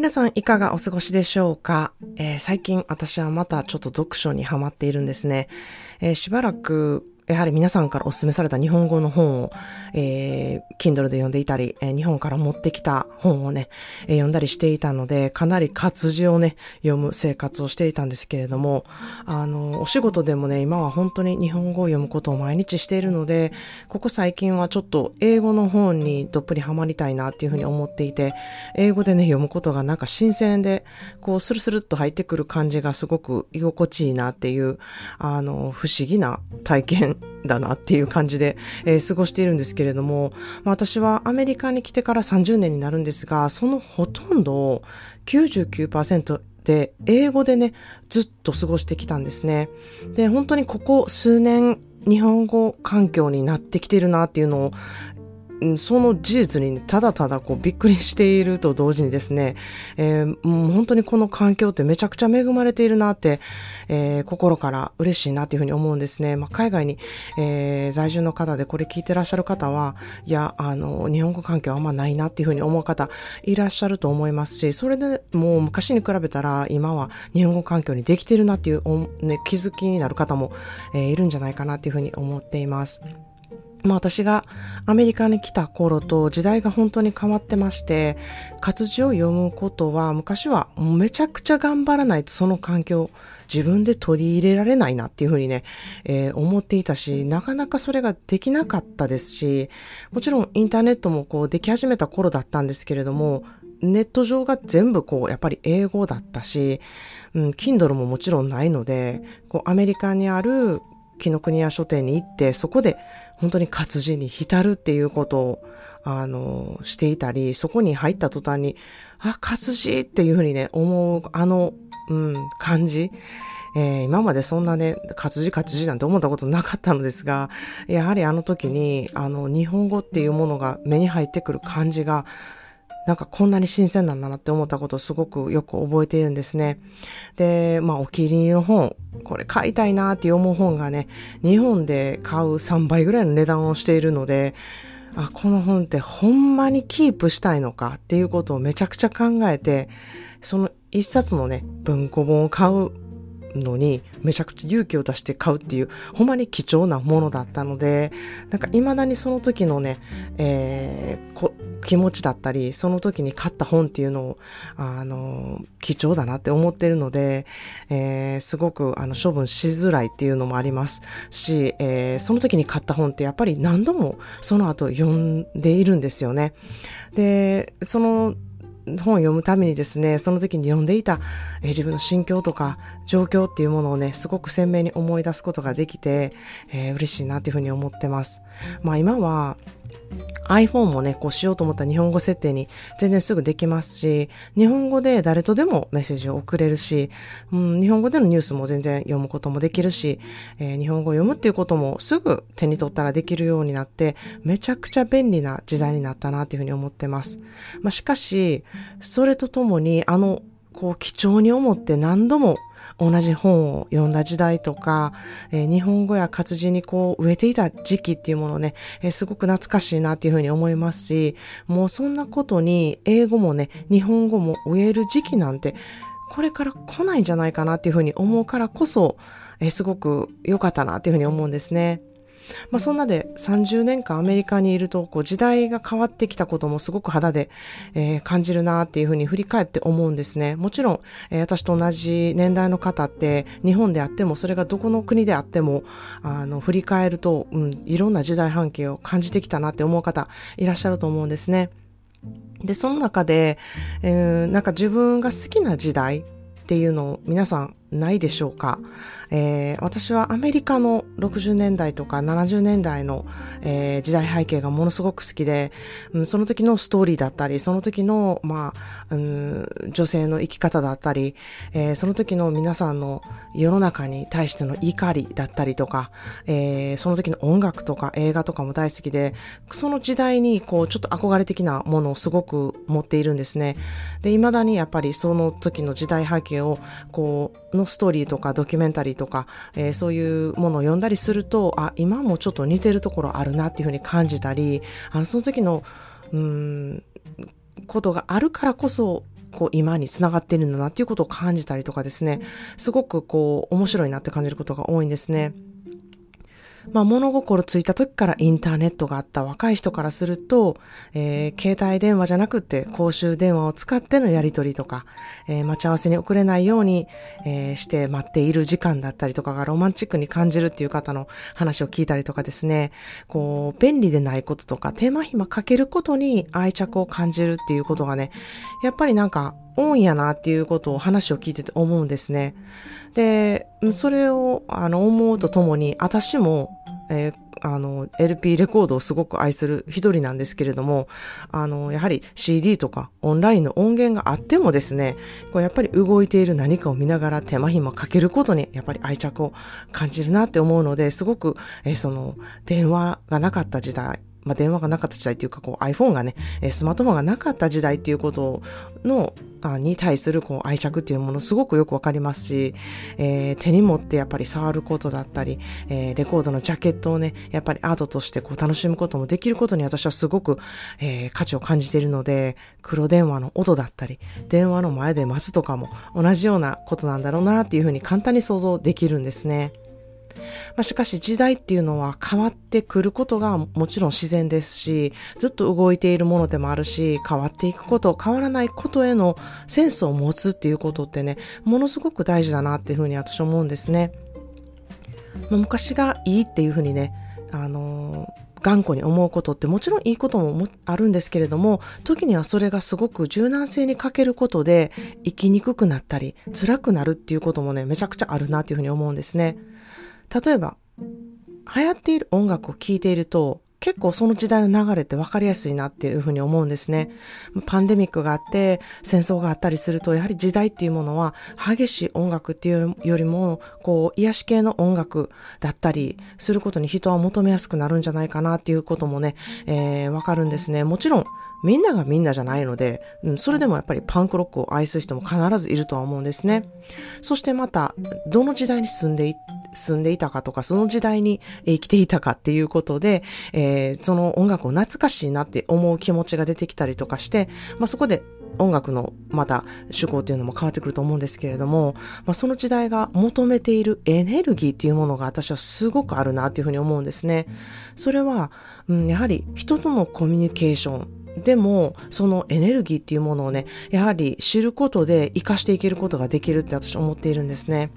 皆さんいかがお過ごしでしょうか、えー、最近私はまたちょっと読書にハマっているんですね。えー、しばらくやはり皆さんからお勧めされた日本語の本を、えー、Kindle で読んでいたり、えー、日本から持ってきた本をね、えー、読んだりしていたので、かなり活字をね、読む生活をしていたんですけれども、あの、お仕事でもね、今は本当に日本語を読むことを毎日しているので、ここ最近はちょっと英語の本にどっぷりハマりたいなっていうふうに思っていて、英語でね、読むことがなんか新鮮で、こう、スルスルっと入ってくる感じがすごく居心地いいなっていう、あの、不思議な体験だなっていう感じで、えー、過ごしているんですけれども、まあ、私はアメリカに来てから30年になるんですが、そのほとんど99%で英語でね、ずっと過ごしてきたんですね。で、本当にここ数年日本語環境になってきてるなっていうのを、その事実に、ね、ただただこうびっくりしていると同時にですね、えー、もう本当にこの環境ってめちゃくちゃ恵まれているなって、えー、心から嬉しいなっていうふうに思うんですね。まあ、海外に、えー、在住の方でこれ聞いてらっしゃる方は、いや、あの、日本語環境あんまないなっていうふうに思う方いらっしゃると思いますし、それでもう昔に比べたら今は日本語環境にできてるなっていう、ね、気づきになる方も、えー、いるんじゃないかなっていうふうに思っています。まあ私がアメリカに来た頃と時代が本当に変わってまして、活字を読むことは昔はめちゃくちゃ頑張らないとその環境自分で取り入れられないなっていうふうにね、えー、思っていたし、なかなかそれができなかったですし、もちろんインターネットもこうでき始めた頃だったんですけれども、ネット上が全部こう、やっぱり英語だったし、うん、Kindle ももちろんないので、こう、アメリカにある紀ノ国屋書店に行って、そこで本当に活字に浸るっていうことを、あの、していたり、そこに入った途端に、あ、活字っていうふうにね、思う、あの、うん、感じ。えー、今までそんなね、活字活字なんて思ったことなかったのですが、やはりあの時に、あの、日本語っていうものが目に入ってくる感じが、なんかこんなに新鮮なんだなって思ったことをすごくよく覚えているんですね。で、まあお気に入りの本、これ買いたいなって思う本がね、日本で買う3倍ぐらいの値段をしているので、あ、この本ってほんまにキープしたいのかっていうことをめちゃくちゃ考えて、その一冊のね、文庫本を買うのにめちゃくちゃ勇気を出して買うっていうほんまに貴重なものだったのでなんか未だにその時のね、えー、気持ちだったりその時に買った本っていうのをあの貴重だなって思ってるので、えー、すごくあの処分しづらいっていうのもありますし、えー、その時に買った本ってやっぱり何度もその後読んでいるんですよね。でその本を読むためにですね、その時に読んでいた、えー、自分の心境とか状況っていうものをね、すごく鮮明に思い出すことができて、えー、嬉しいなっていうふうに思ってます。まあ今は、iPhone もね、こうしようと思った日本語設定に全然すぐできますし、日本語で誰とでもメッセージを送れるし、うん、日本語でのニュースも全然読むこともできるし、えー、日本語を読むっていうこともすぐ手に取ったらできるようになって、めちゃくちゃ便利な時代になったなっていうふうに思ってます。まあ、しかし、それとともに、あの、こう貴重に思って何度も同じ本を読んだ時代とか、えー、日本語や活字にこう植えていた時期っていうものね、えー、すごく懐かしいなっていうふうに思いますし、もうそんなことに英語もね、日本語も植える時期なんて、これから来ないんじゃないかなっていうふうに思うからこそ、えー、すごく良かったなっていうふうに思うんですね。まあそんなで30年間アメリカにいると、こう時代が変わってきたこともすごく肌で、えー、感じるなっていうふうに振り返って思うんですね。もちろん、えー、私と同じ年代の方って日本であっても、それがどこの国であっても、あの、振り返ると、うん、いろんな時代背景を感じてきたなって思う方いらっしゃると思うんですね。で、その中で、えー、なんか自分が好きな時代っていうのを皆さんないでしょうか。えー、私はアメリカの60年代とか70年代の、えー、時代背景がものすごく好きで、うん、その時のストーリーだったり、その時の、まあ、うん、女性の生き方だったり、えー、その時の皆さんの世の中に対しての怒りだったりとか、え、その時の音楽とか映画とかも大好きで、その時代にこう、ちょっと憧れ的なものをすごく持っているんですね。で、未だにやっぱりその時の時代背景を、こう、のストーリーとかドキュメンタリーとか、えー、そういうものを読んだりすると、あ、今もちょっと似てるところあるなっていうふうに感じたり、あの、その時の、うん、ことがあるからこそ、こう今につながっているんだなっていうことを感じたりとかですね、すごくこう面白いなって感じることが多いんですね。まあ、物心ついた時からインターネットがあった若い人からすると、えー、携帯電話じゃなくて公衆電話を使ってのやり取りとか、えー、待ち合わせに遅れないように、えー、して待っている時間だったりとかがロマンチックに感じるっていう方の話を聞いたりとかですね、こう、便利でないこととか、手間暇かけることに愛着を感じるっていうことがね、やっぱりなんか多いんやなっていうことを話を聞いてて思うんですね。で、それをあの思うとともに、私も、えー、あの、LP レコードをすごく愛する一人なんですけれども、あの、やはり CD とかオンラインの音源があってもですね、こうやっぱり動いている何かを見ながら手間暇かけることにやっぱり愛着を感じるなって思うので、すごく、えー、その、電話がなかった時代、まあ、電話がなかった時代っていうか、こう iPhone がね、スマートフォンがなかった時代っていうことの、あに対するこう愛着っていうものすごくよくわかりますし、えー、手に持ってやっぱり触ることだったり、えー、レコードのジャケットをね、やっぱりアートとしてこう楽しむこともできることに私はすごく、えー、価値を感じているので、黒電話の音だったり、電話の前で待つとかも同じようなことなんだろうなっていうふうに簡単に想像できるんですね。まあ、しかし時代っていうのは変わってくることがもちろん自然ですし、ずっと動いているものでもあるし、変わっていくこと、変わらないことへのセンスを持つっていうことってね、ものすごく大事だなっていうふうに私は思うんですね。まあ、昔がいいっていうふうにね、あのー頑固に思うことってもちろんいいこともあるんですけれども、時にはそれがすごく柔軟性に欠けることで生きにくくなったり、辛くなるっていうこともね、めちゃくちゃあるなっていうふうに思うんですね。例えば、流行っている音楽を聴いていると、結構その時代の流れって分かりやすいなっていうふうに思うんですね。パンデミックがあって、戦争があったりすると、やはり時代っていうものは激しい音楽っていうよりも、こう、癒し系の音楽だったりすることに人は求めやすくなるんじゃないかなっていうこともね、えー、分かるんですね。もちろん、みんながみんなじゃないので、うん、それでもやっぱりパンクロックを愛する人も必ずいるとは思うんですね。そしてまた、どの時代に住んでい、住んでいたかとか、その時代に生きていたかっていうことで、えー、その音楽を懐かしいなって思う気持ちが出てきたりとかして、まあ、そこで音楽のまた趣向っていうのも変わってくると思うんですけれども、まあ、その時代が求めているエネルギーっていうものが私はすごくあるなっていうふうに思うんですね。それは、うん、やはり人とのコミュニケーションでも、そのエネルギーっていうものをね、やはり知ることで活かしていけることができるって私思っているんですね。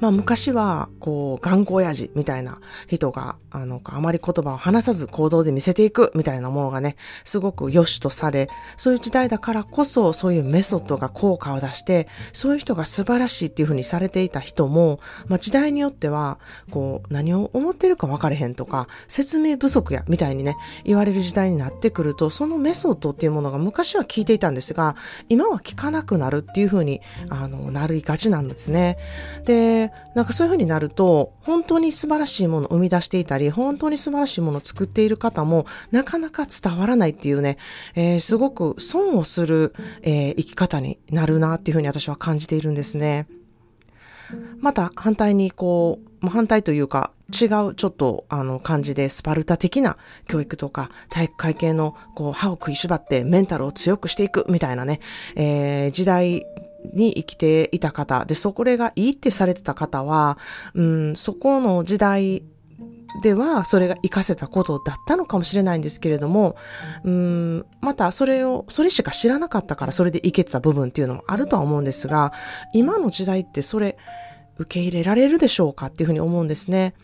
まあ昔は、こう、頑固親父みたいな人が、あの、あまり言葉を話さず行動で見せていくみたいなものがね、すごく良しとされ、そういう時代だからこそ、そういうメソッドが効果を出して、そういう人が素晴らしいっていうふうにされていた人も、まあ時代によっては、こう、何を思ってるか分かれへんとか、説明不足や、みたいにね、言われる時代になってくると、そのメソッドっていうものが昔は聞いていたんですが、今は聞かなくなるっていうふうに、あの、なりがちなんですね。で、なんかそういう風になると、本当に素晴らしいものを生み出していたり、本当に素晴らしいものを作っている方も、なかなか伝わらないっていうね、えー、すごく損をする、えー、生き方になるなっていう風に私は感じているんですね。また反対にこう、反対というか違うちょっとあの感じでスパルタ的な教育とか体育会系のこう歯を食いしばってメンタルを強くしていくみたいなね、えー、時代に生きていた方、で、そこがいいってされてた方は、うん、そこの時代ではそれが活かせたことだったのかもしれないんですけれども、うん、またそれを、それしか知らなかったからそれでいけてた部分っていうのもあるとは思うんですが、今の時代ってそれ受け入れられるでしょうかっていうふうに思うんですね。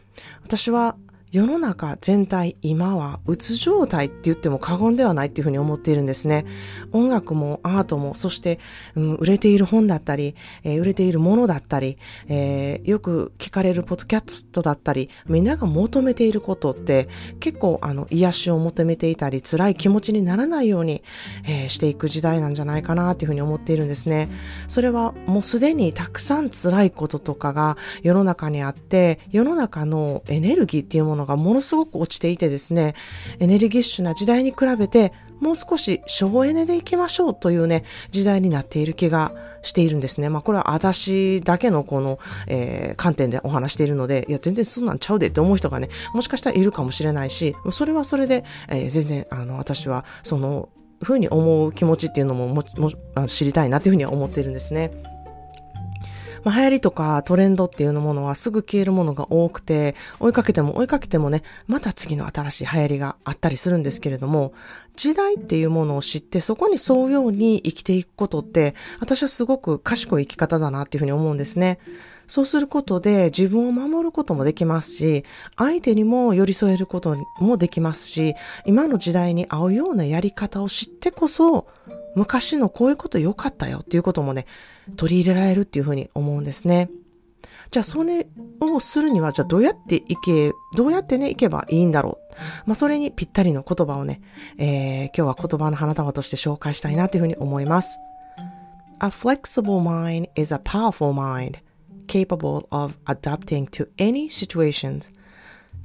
私は世の中全体今はうつ状態って言っても過言ではないっていうふうに思っているんですね。音楽もアートも、そして、うん、売れている本だったり、えー、売れているものだったり、えー、よく聞かれるポッドキャストだったり、みんなが求めていることって結構あの癒しを求めていたり、辛い気持ちにならないように、えー、していく時代なんじゃないかなっていうふうに思っているんですね。それはもうすでにたくさん辛いこととかが世の中にあって、世の中のエネルギーっていうもがものすごく落ちていてですね、エネルギッシュな時代に比べて、もう少し省エネでいきましょうというね、時代になっている気がしているんですね。まあこれは私だけのこの、えー、観点でお話しているので、いや全然そんなんちゃうでって思う人がね、もしかしたらいるかもしれないし、それはそれで、えー、全然あの私はそのふうに思う気持ちっていうのももも知りたいなというふうには思ってるんですね。まあ、流行りとかトレンドっていうものはすぐ消えるものが多くて、追いかけても追いかけてもね、また次の新しい流行りがあったりするんですけれども、時代っていうものを知ってそこに沿うように生きていくことって、私はすごく賢い生き方だなっていうふうに思うんですね。そうすることで自分を守ることもできますし、相手にも寄り添えることもできますし、今の時代に合うようなやり方を知ってこそ、昔のこういうこと良かったよっていうこともね、取り入れられるっていうふうに思うんですね。じゃあ、それをするには、じゃあどうやっていけ、どうやってね、いけばいいんだろう。まあ、それにぴったりの言葉をね、えー、今日は言葉の花束として紹介したいなというふうに思います。A flexible mind is a powerful mind, capable of adapting to any situations.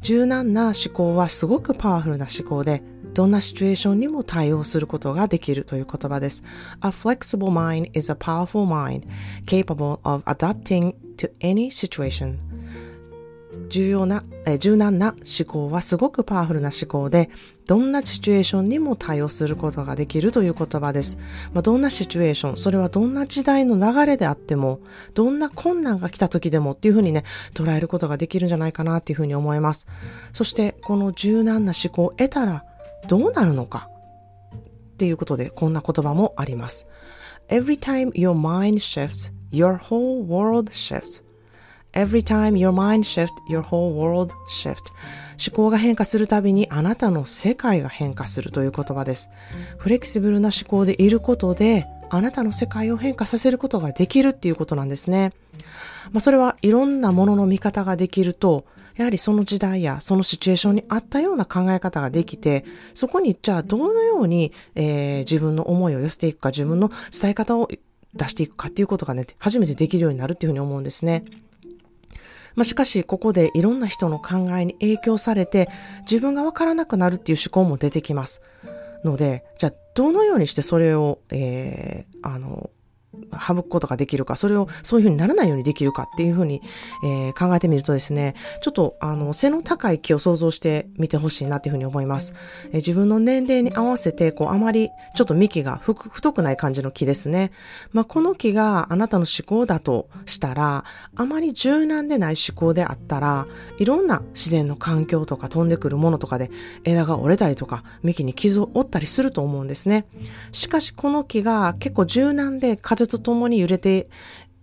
柔軟な思考はすごくパワフルな思考で、どんなシチュエーションにも対応することができるという言葉です。A flexible mind is a powerful mind capable of adapting to any situation. 重要な、え柔軟な思考はすごくパワフルな思考で、どんなシチュエーションにも対応することができるという言葉です。まあ、どんなシチュエーション、それはどんな時代の流れであっても、どんな困難が来た時でもっていうふうにね、捉えることができるんじゃないかなっていうふうに思います。そして、この柔軟な思考を得たら、どうなるのか？っていうことでこんな言葉もあります。Every time your mind shifts, your whole world shifts. Every time your mind shift, your whole world shift. 思考が変化するたびにあなたの世界が変化するという言葉です。フレキシブルな思考でいることであなたの世界を変化させることができるっていうことなんですね。まあ、それはいろんなものの見方ができるとやはりその時代やそのシチュエーションに合ったような考え方ができて、そこにじゃあどのように、えー、自分の思いを寄せていくか、自分の伝え方を出していくかっていうことがね、初めてできるようになるっていうふうに思うんですね。まあ、しかし、ここでいろんな人の考えに影響されて、自分がわからなくなるっていう思考も出てきます。ので、じゃあ、どのようにしてそれを、えー、あの、省くことができるか、それをそういうふうにならないようにできるかっていうふうに、えー、考えてみるとですね、ちょっとあの背の高い木を想像してみてほしいなっていうふうに思います。えー、自分の年齢に合わせて、こうあまりちょっと幹が太くない感じの木ですね。まあ、この木があなたの思考だとしたら、あまり柔軟でない思考であったら、いろんな自然の環境とか飛んでくるものとかで枝が折れたりとか、幹に傷を負ったりすると思うんですね。しかしこの木が結構柔軟で風とともに揺れて、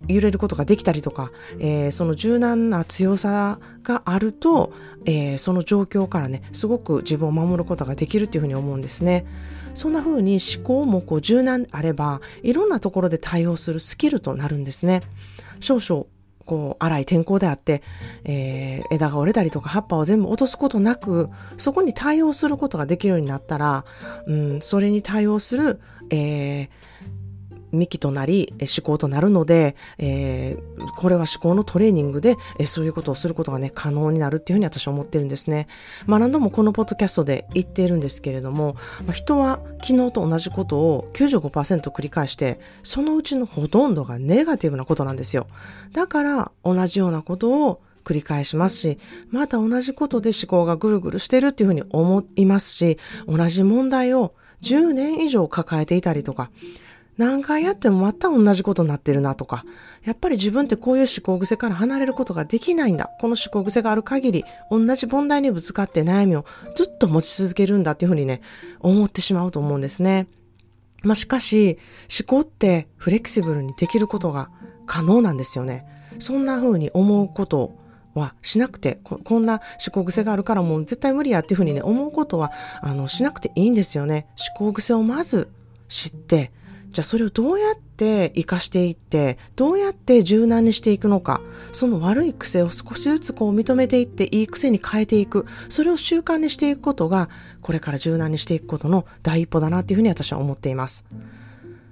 揺れることができたりとか、えー、その柔軟な強さがあると、えー、その状況からね、すごく自分を守ることができるっていうふうに思うんですね。そんな風に思考もこう柔軟あれば、いろんなところで対応するスキルとなるんですね。少々こう、荒い天候であって、えー、枝が折れたりとか葉っぱを全部落とすことなく、そこに対応することができるようになったら、うん、それに対応する、えー、幹となり、思考となるので、えー、これは思考のトレーニングで、えー、そういうことをすることがね、可能になるっていうふうに私は思ってるんですね。まあ何度もこのポッドキャストで言っているんですけれども、まあ、人は昨日と同じことを95%繰り返して、そのうちのほとんどがネガティブなことなんですよ。だから同じようなことを繰り返しますし、また同じことで思考がぐるぐるしてるっていうふうに思いますし、同じ問題を10年以上抱えていたりとか、何回やってもまた同じことになってるなとか、やっぱり自分ってこういう思考癖から離れることができないんだ。この思考癖がある限り、同じ問題にぶつかって悩みをずっと持ち続けるんだっていうふうにね、思ってしまうと思うんですね。まあ、しかし、思考ってフレキシブルにできることが可能なんですよね。そんな風に思うことはしなくてこ、こんな思考癖があるからもう絶対無理やっていうふうにね、思うことは、あの、しなくていいんですよね。思考癖をまず知って、じゃあそれをどうやって活かしていって、どうやって柔軟にしていくのか、その悪い癖を少しずつこう認めていっていい癖に変えていく、それを習慣にしていくことが、これから柔軟にしていくことの第一歩だなっていうふうに私は思っています。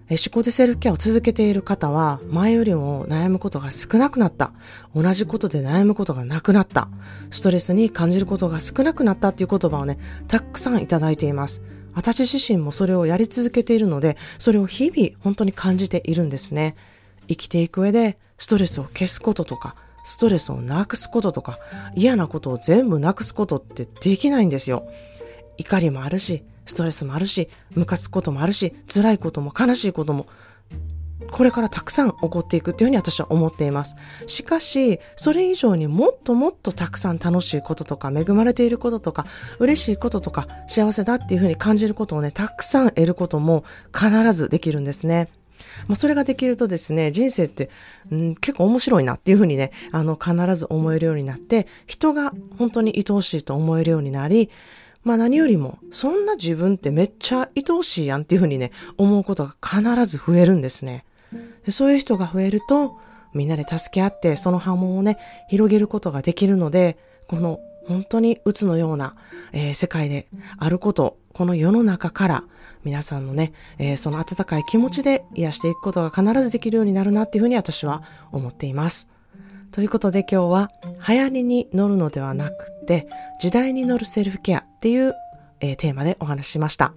思考でセルフケアを続けている方は、前よりも悩むことが少なくなった。同じことで悩むことがなくなった。ストレスに感じることが少なくなったっていう言葉をね、たくさんいただいています。私自身もそれをやり続けているので、それを日々本当に感じているんですね。生きていく上で、ストレスを消すこととか、ストレスをなくすこととか、嫌なことを全部なくすことってできないんですよ。怒りもあるし、ストレスもあるし、ムカつくこともあるし、辛いことも悲しいことも、これからたくさん起こっていくっていうふうに私は思っています。しかし、それ以上にもっともっとたくさん楽しいこととか、恵まれていることとか、嬉しいこととか、幸せだっていうふうに感じることをね、たくさん得ることも必ずできるんですね。まあ、それができるとですね、人生って、うん、結構面白いなっていうふうにね、あの、必ず思えるようになって、人が本当に愛おしいと思えるようになり、まあ何よりも、そんな自分ってめっちゃ愛おしいやんっていうふうにね、思うことが必ず増えるんですね。でそういう人が増えると、みんなで助け合って、その波紋をね、広げることができるので、この本当に鬱のような、えー、世界であること、この世の中から皆さんのね、えー、その温かい気持ちで癒していくことが必ずできるようになるなっていうふうに私は思っています。ということで今日は流行りに乗るのではなくて時代に乗るセルフケアっていう、えー、テーマでお話ししました。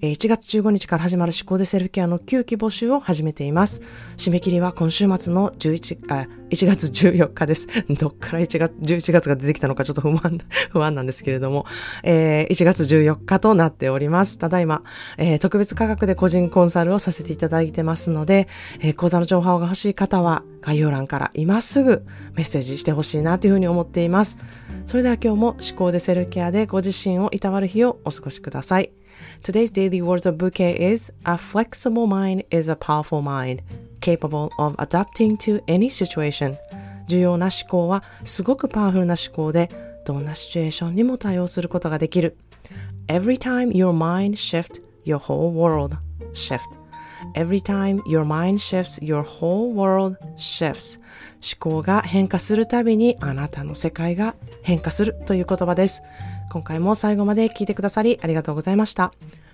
1月15日から始まる思考でセルフケアの9期募集を始めています。締め切りは今週末の11あ1月14日です。どっから1月、11月が出てきたのかちょっと不安、不安なんですけれども、えー、1月14日となっております。ただいま、えー、特別価格で個人コンサルをさせていただいてますので、えー、講座の情報が欲しい方は概要欄から今すぐメッセージしてほしいなというふうに思っています。それでは今日も思考でセルフケアでご自身をいたわる日をお過ごしください。Today's daily words of bouquet is A flexible mind is a powerful mind, capable of adapting to any situation. 重要な思考はすごくパワフルな思考で、どんなシチュエーションにも対応することができる。Every time your mind shifts, your whole world shift. Every time your mind shifts, your whole world shifts. 思考が変化するたびにあなたの世界が変化するという言葉です。今回も最後まで聞いてくださりありがとうございました。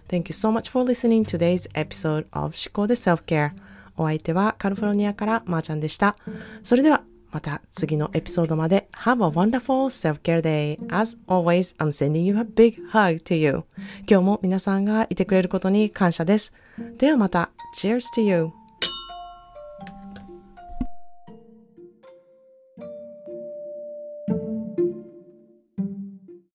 Thank you so much for listening to today's episode of 思考で Self-Care。お相手はカリフォルニアからまーちゃんでした。それではまた次のエピソードまで Have a wonderful self-care day. As always, I'm sending you a big hug to you. 今日も皆さんがいてくれることに感謝です。ではまた Cheers to you!